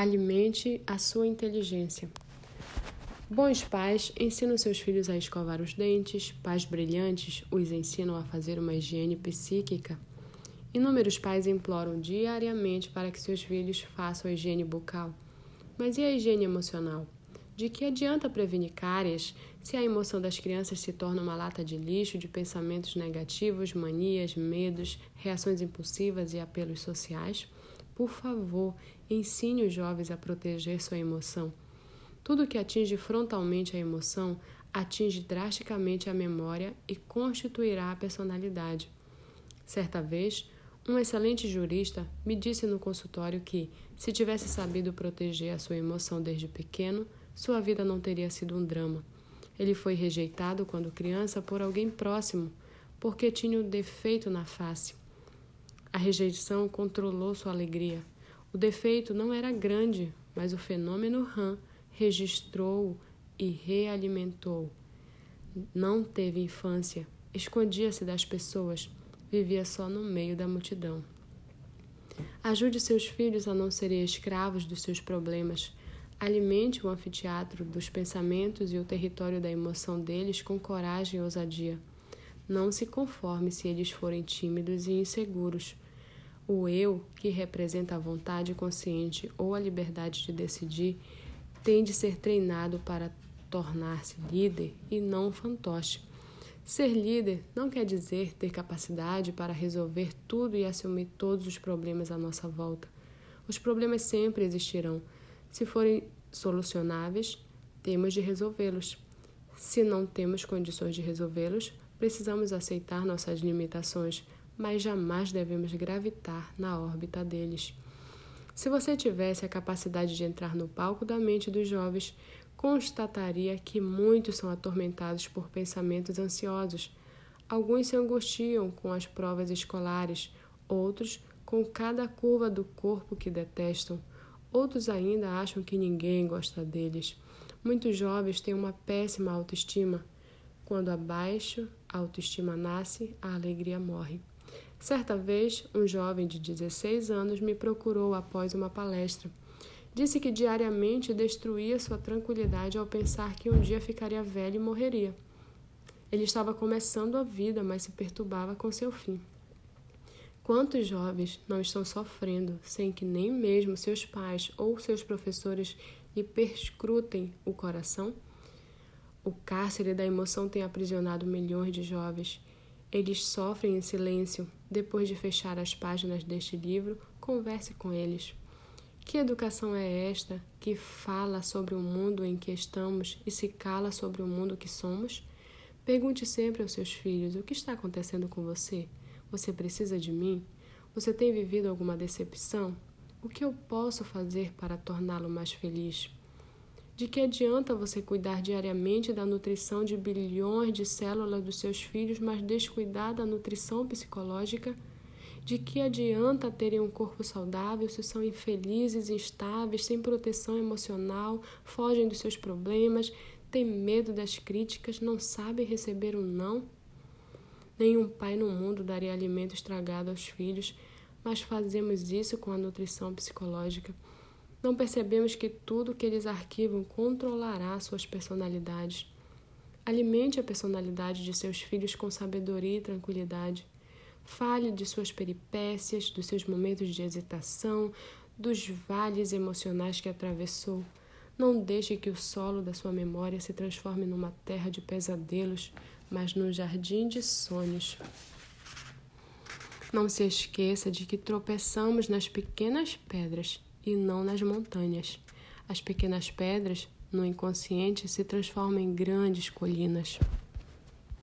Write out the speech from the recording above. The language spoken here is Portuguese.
Alimente a sua inteligência. Bons pais ensinam seus filhos a escovar os dentes, pais brilhantes os ensinam a fazer uma higiene psíquica. Inúmeros pais imploram diariamente para que seus filhos façam a higiene bucal. Mas e a higiene emocional? De que adianta prevenir cárias se a emoção das crianças se torna uma lata de lixo de pensamentos negativos, manias, medos, reações impulsivas e apelos sociais? Por favor, ensine os jovens a proteger sua emoção. Tudo que atinge frontalmente a emoção atinge drasticamente a memória e constituirá a personalidade. Certa vez, um excelente jurista me disse no consultório que, se tivesse sabido proteger a sua emoção desde pequeno, sua vida não teria sido um drama. Ele foi rejeitado quando criança por alguém próximo, porque tinha um defeito na face. A rejeição controlou sua alegria. O defeito não era grande, mas o fenômeno RAM registrou e realimentou. Não teve infância, escondia-se das pessoas, vivia só no meio da multidão. Ajude seus filhos a não serem escravos dos seus problemas. Alimente o anfiteatro dos pensamentos e o território da emoção deles com coragem e ousadia. Não se conforme se eles forem tímidos e inseguros. O eu, que representa a vontade consciente ou a liberdade de decidir, tem de ser treinado para tornar-se líder e não fantoche. Ser líder não quer dizer ter capacidade para resolver tudo e assumir todos os problemas à nossa volta. Os problemas sempre existirão. Se forem solucionáveis, temos de resolvê-los. Se não temos condições de resolvê-los, precisamos aceitar nossas limitações, mas jamais devemos gravitar na órbita deles. Se você tivesse a capacidade de entrar no palco da mente dos jovens, constataria que muitos são atormentados por pensamentos ansiosos. Alguns se angustiam com as provas escolares, outros com cada curva do corpo que detestam, outros ainda acham que ninguém gosta deles. Muitos jovens têm uma péssima autoestima. Quando abaixo a autoestima nasce, a alegria morre. Certa vez, um jovem de 16 anos me procurou após uma palestra. Disse que diariamente destruía sua tranquilidade ao pensar que um dia ficaria velho e morreria. Ele estava começando a vida, mas se perturbava com seu fim. Quantos jovens não estão sofrendo sem que nem mesmo seus pais ou seus professores lhe perscrutem o coração? O cárcere da emoção tem aprisionado milhões de jovens eles sofrem em silêncio. Depois de fechar as páginas deste livro, converse com eles. Que educação é esta que fala sobre o mundo em que estamos e se cala sobre o mundo que somos? Pergunte sempre aos seus filhos: o que está acontecendo com você? Você precisa de mim? Você tem vivido alguma decepção? O que eu posso fazer para torná-lo mais feliz? De que adianta você cuidar diariamente da nutrição de bilhões de células dos seus filhos, mas descuidar da nutrição psicológica? De que adianta terem um corpo saudável se são infelizes, instáveis, sem proteção emocional, fogem dos seus problemas, têm medo das críticas, não sabem receber um não? Nenhum pai no mundo daria alimento estragado aos filhos, mas fazemos isso com a nutrição psicológica. Não percebemos que tudo que eles arquivam controlará suas personalidades. Alimente a personalidade de seus filhos com sabedoria e tranquilidade. Fale de suas peripécias, dos seus momentos de hesitação, dos vales emocionais que atravessou. Não deixe que o solo da sua memória se transforme numa terra de pesadelos, mas num jardim de sonhos. Não se esqueça de que tropeçamos nas pequenas pedras e não nas montanhas. As pequenas pedras, no inconsciente, se transformam em grandes colinas.